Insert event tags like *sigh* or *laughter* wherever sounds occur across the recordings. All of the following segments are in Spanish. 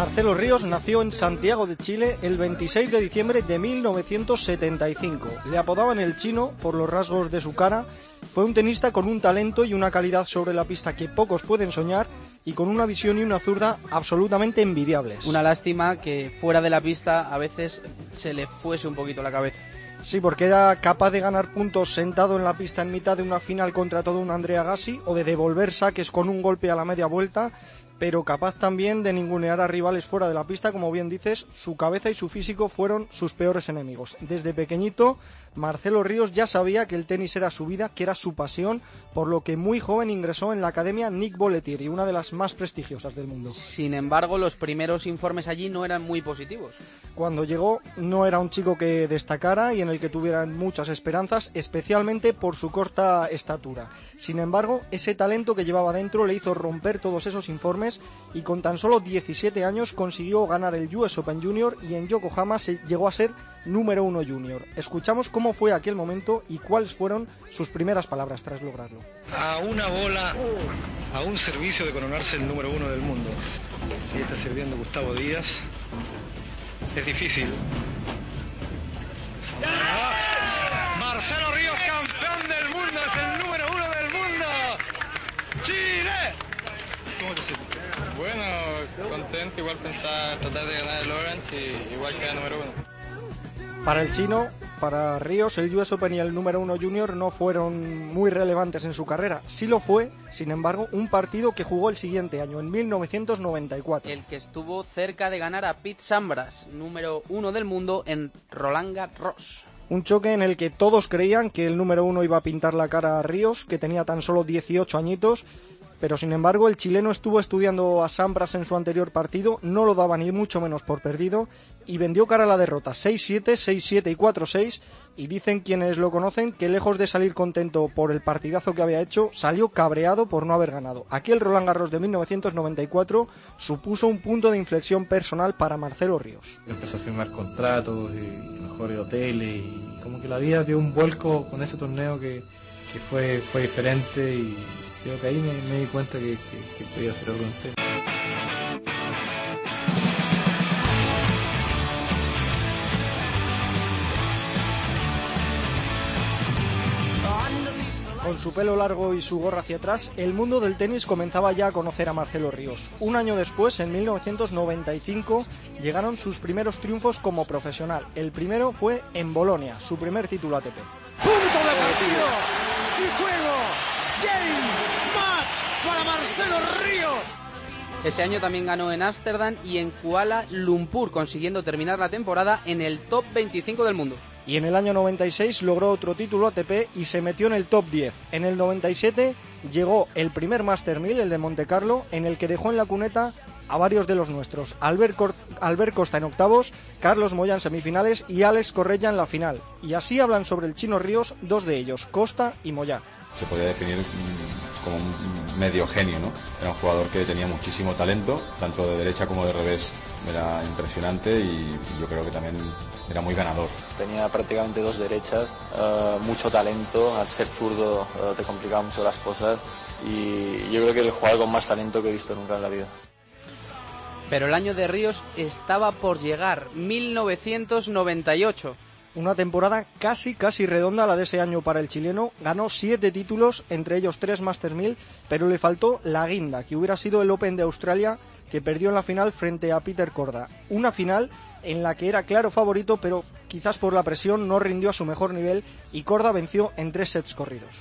Marcelo Ríos nació en Santiago de Chile el 26 de diciembre de 1975. Le apodaban el chino por los rasgos de su cara. Fue un tenista con un talento y una calidad sobre la pista que pocos pueden soñar y con una visión y una zurda absolutamente envidiables. Una lástima que fuera de la pista a veces se le fuese un poquito la cabeza. Sí, porque era capaz de ganar puntos sentado en la pista en mitad de una final contra todo un Andrea Gassi o de devolver saques con un golpe a la media vuelta pero capaz también de ningunear a rivales fuera de la pista, como bien dices, su cabeza y su físico fueron sus peores enemigos. Desde pequeñito, Marcelo Ríos ya sabía que el tenis era su vida, que era su pasión, por lo que muy joven ingresó en la academia Nick Bollettieri, una de las más prestigiosas del mundo. Sin embargo, los primeros informes allí no eran muy positivos. Cuando llegó, no era un chico que destacara y en el que tuvieran muchas esperanzas, especialmente por su corta estatura. Sin embargo, ese talento que llevaba dentro le hizo romper todos esos informes y con tan solo 17 años consiguió ganar el US Open Junior y en Yokohama se llegó a ser número uno junior. Escuchamos cómo fue aquel momento y cuáles fueron sus primeras palabras tras lograrlo. A una bola, a un servicio de coronarse el número uno del mundo. Y está sirviendo Gustavo Díaz. Es difícil. Marcelo Ríos, campeón del mundo, es el número uno del mundo. Chile. ¿Cómo te sientes? Bueno, contento, igual pensar tratar de ganar el Lawrence y igual quedar número uno. Para el chino, para Ríos, el US Open y el número uno junior no fueron muy relevantes en su carrera. Sí lo fue, sin embargo, un partido que jugó el siguiente año, en 1994. El que estuvo cerca de ganar a Pete Sampras, número uno del mundo, en Roland Garros. Un choque en el que todos creían que el número uno iba a pintar la cara a Ríos, que tenía tan solo 18 añitos, pero sin embargo el chileno estuvo estudiando a Sampras en su anterior partido, no lo daba ni mucho menos por perdido y vendió cara a la derrota 6-7, 6-7 y 4-6 y dicen quienes lo conocen que lejos de salir contento por el partidazo que había hecho, salió cabreado por no haber ganado. Aquel Roland Garros de 1994 supuso un punto de inflexión personal para Marcelo Ríos. Empezó a firmar contratos y mejores hoteles y como que la vida dio un vuelco con ese torneo que, que fue, fue diferente y que ahí me, me di cuenta que, que, que podía hacer algo entero. Con su pelo largo y su gorra hacia atrás, el mundo del tenis comenzaba ya a conocer a Marcelo Ríos. Un año después, en 1995, llegaron sus primeros triunfos como profesional. El primero fue en Bolonia, su primer título ATP. Punto de partido y juego. Game para Marcelo Ríos. Ese año también ganó en Ámsterdam y en Kuala Lumpur, consiguiendo terminar la temporada en el top 25 del mundo. Y en el año 96 logró otro título ATP y se metió en el top 10. En el 97 llegó el primer Master 1000, el de Monte Carlo, en el que dejó en la cuneta a varios de los nuestros. Albert, Cor Albert Costa en octavos, Carlos Moya en semifinales y Alex Correia en la final. Y así hablan sobre el Chino Ríos dos de ellos, Costa y Moya. Se podría definir mm, como un medio genio, ¿no? Era un jugador que tenía muchísimo talento, tanto de derecha como de revés. Era impresionante y, yo creo que también era muy ganador. Tenía prácticamente dos derechas, eh, mucho talento, al ser zurdo eh, te complicaba mucho las cosas y yo creo que el jugador con más talento que he visto nunca en la vida. Pero el año de Ríos estaba por llegar, 1998. Una temporada casi, casi redonda la de ese año para el chileno. Ganó siete títulos, entre ellos tres Master 1000, pero le faltó la guinda, que hubiera sido el Open de Australia, que perdió en la final frente a Peter Corda. Una final en la que era claro favorito, pero quizás por la presión no rindió a su mejor nivel y Corda venció en tres sets corridos.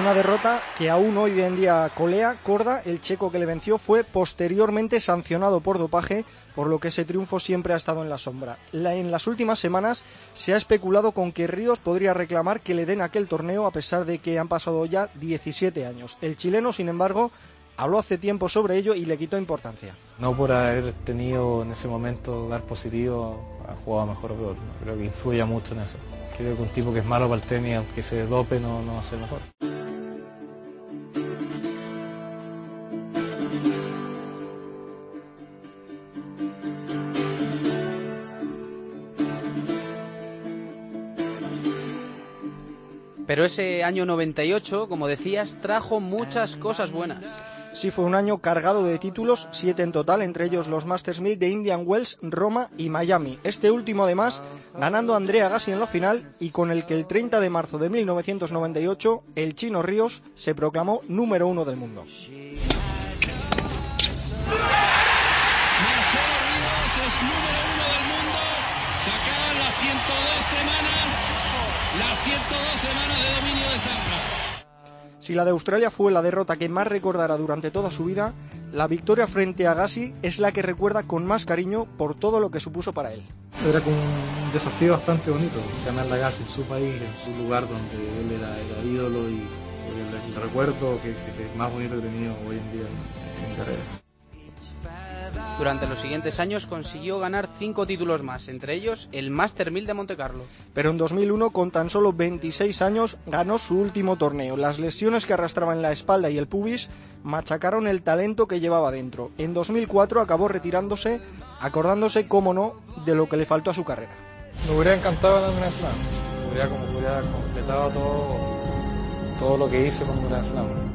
Una derrota que aún hoy en día colea. Corda, el checo que le venció, fue posteriormente sancionado por dopaje, por lo que ese triunfo siempre ha estado en la sombra. En las últimas semanas se ha especulado con que Ríos podría reclamar que le den aquel torneo a pesar de que han pasado ya 17 años. El chileno, sin embargo, habló hace tiempo sobre ello y le quitó importancia. No por haber tenido en ese momento dar positivo, ha jugado mejor o peor. Creo que influye mucho en eso. Creo que un tipo que es malo para el tenis, aunque se dope, no, no va mejor. Pero ese año 98, como decías, trajo muchas cosas buenas. Sí, fue un año cargado de títulos, siete en total, entre ellos los Masters 1000 de Indian Wells, Roma y Miami. Este último, además, ganando Andrea Gassi en la final y con el que el 30 de marzo de 1998 el chino Ríos se proclamó número uno del mundo. Si la de Australia fue la derrota que más recordará durante toda su vida, la victoria frente a Gassi es la que recuerda con más cariño por todo lo que supuso para él. Era un desafío bastante bonito, ganar la Gassi en su país, en su lugar donde él era, era ídolo y el, recuerdo que, más bonito he tenido hoy en día en mi carrera. Durante los siguientes años consiguió ganar cinco títulos más, entre ellos el Master 1000 de Monte Carlo. Pero en 2001, con tan solo 26 años, ganó su último torneo. Las lesiones que arrastraba en la espalda y el pubis machacaron el talento que llevaba dentro. En 2004 acabó retirándose, acordándose, cómo no, de lo que le faltó a su carrera. Me hubiera encantado ganar un Slam. Hubiera, como, hubiera completado todo, todo lo que hice con un Grand Slam.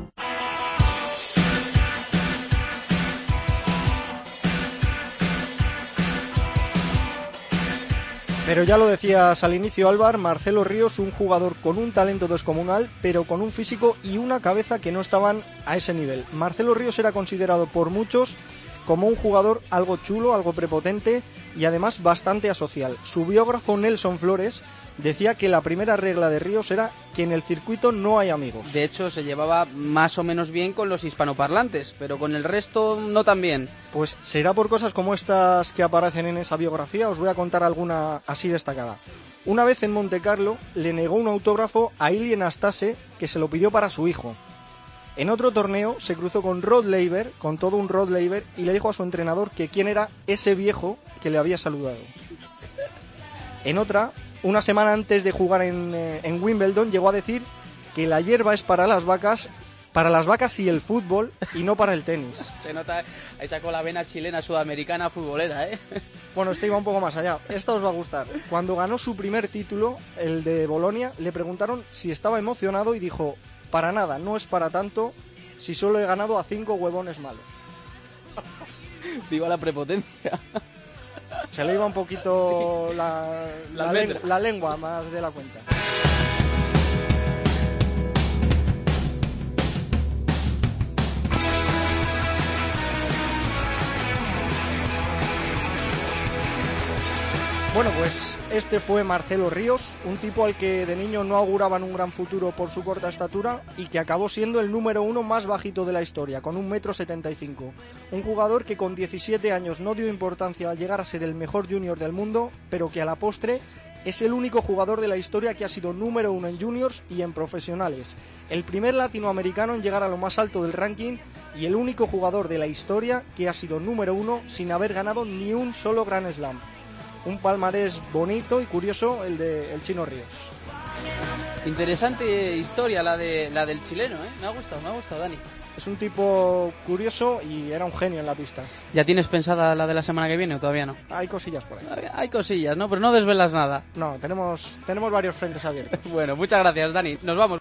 Pero ya lo decías al inicio, Álvar, Marcelo Ríos, un jugador con un talento descomunal, pero con un físico y una cabeza que no estaban a ese nivel. Marcelo Ríos era considerado por muchos como un jugador algo chulo, algo prepotente y además bastante asocial. Su biógrafo Nelson Flores decía que la primera regla de Ríos era que en el circuito no hay amigos. De hecho, se llevaba más o menos bien con los hispanoparlantes, pero con el resto no tan bien. Pues será por cosas como estas que aparecen en esa biografía, os voy a contar alguna así destacada. Una vez en Monte Carlo le negó un autógrafo a Ili Anastase que se lo pidió para su hijo. En otro torneo se cruzó con Rod Laver, con todo un Rod Laver, y le dijo a su entrenador que quién era ese viejo que le había saludado. En otra, una semana antes de jugar en, eh, en, Wimbledon, llegó a decir que la hierba es para las vacas, para las vacas y el fútbol, y no para el tenis. *laughs* Se nota, ahí sacó la vena chilena sudamericana futbolera, ¿eh? *laughs* Bueno, este iba un poco más allá. Esta os va a gustar. Cuando ganó su primer título, el de Bolonia, le preguntaron si estaba emocionado y dijo, para nada, no es para tanto si solo he ganado a cinco huevones malos. Viva la prepotencia. Se le iba un poquito sí. la, la, la, lengua, la, lengua más de la cuenta. Bueno, pues este fue Marcelo Ríos, un tipo al que de niño no auguraban un gran futuro por su corta estatura y que acabó siendo el número uno más bajito de la historia, con un metro setenta y cinco. Un jugador que con 17 años no dio importancia a llegar a ser el mejor junior del mundo, pero que a la postre es el único jugador de la historia que ha sido número uno en juniors y en profesionales. El primer latinoamericano en llegar a lo más alto del ranking y el único jugador de la historia que ha sido número uno sin haber ganado ni un solo Grand Slam un palmarés bonito y curioso el de el Chino Ríos. Interesante historia la de la del chileno, ¿eh? Me ha gustado, me ha gustado, Dani. Es un tipo curioso y era un genio en la pista. ¿Ya tienes pensada la de la semana que viene o todavía no? Hay cosillas por ahí. Hay cosillas, ¿no? Pero no desvelas nada. No, tenemos, tenemos varios frentes abiertos. *laughs* bueno, muchas gracias, Dani. Nos vamos.